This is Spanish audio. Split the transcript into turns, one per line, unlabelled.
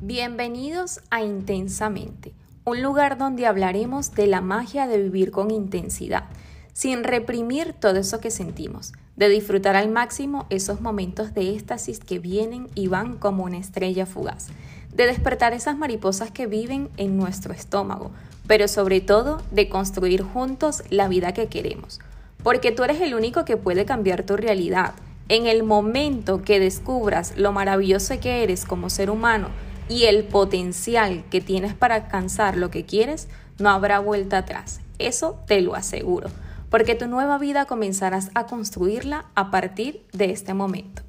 Bienvenidos a Intensamente, un lugar donde hablaremos de la magia de vivir con intensidad, sin reprimir todo eso que sentimos, de disfrutar al máximo esos momentos de éxtasis que vienen y van como una estrella fugaz, de despertar esas mariposas que viven en nuestro estómago, pero sobre todo de construir juntos la vida que queremos, porque tú eres el único que puede cambiar tu realidad. En el momento que descubras lo maravilloso que eres como ser humano, y el potencial que tienes para alcanzar lo que quieres, no habrá vuelta atrás. Eso te lo aseguro, porque tu nueva vida comenzarás a construirla a partir de este momento.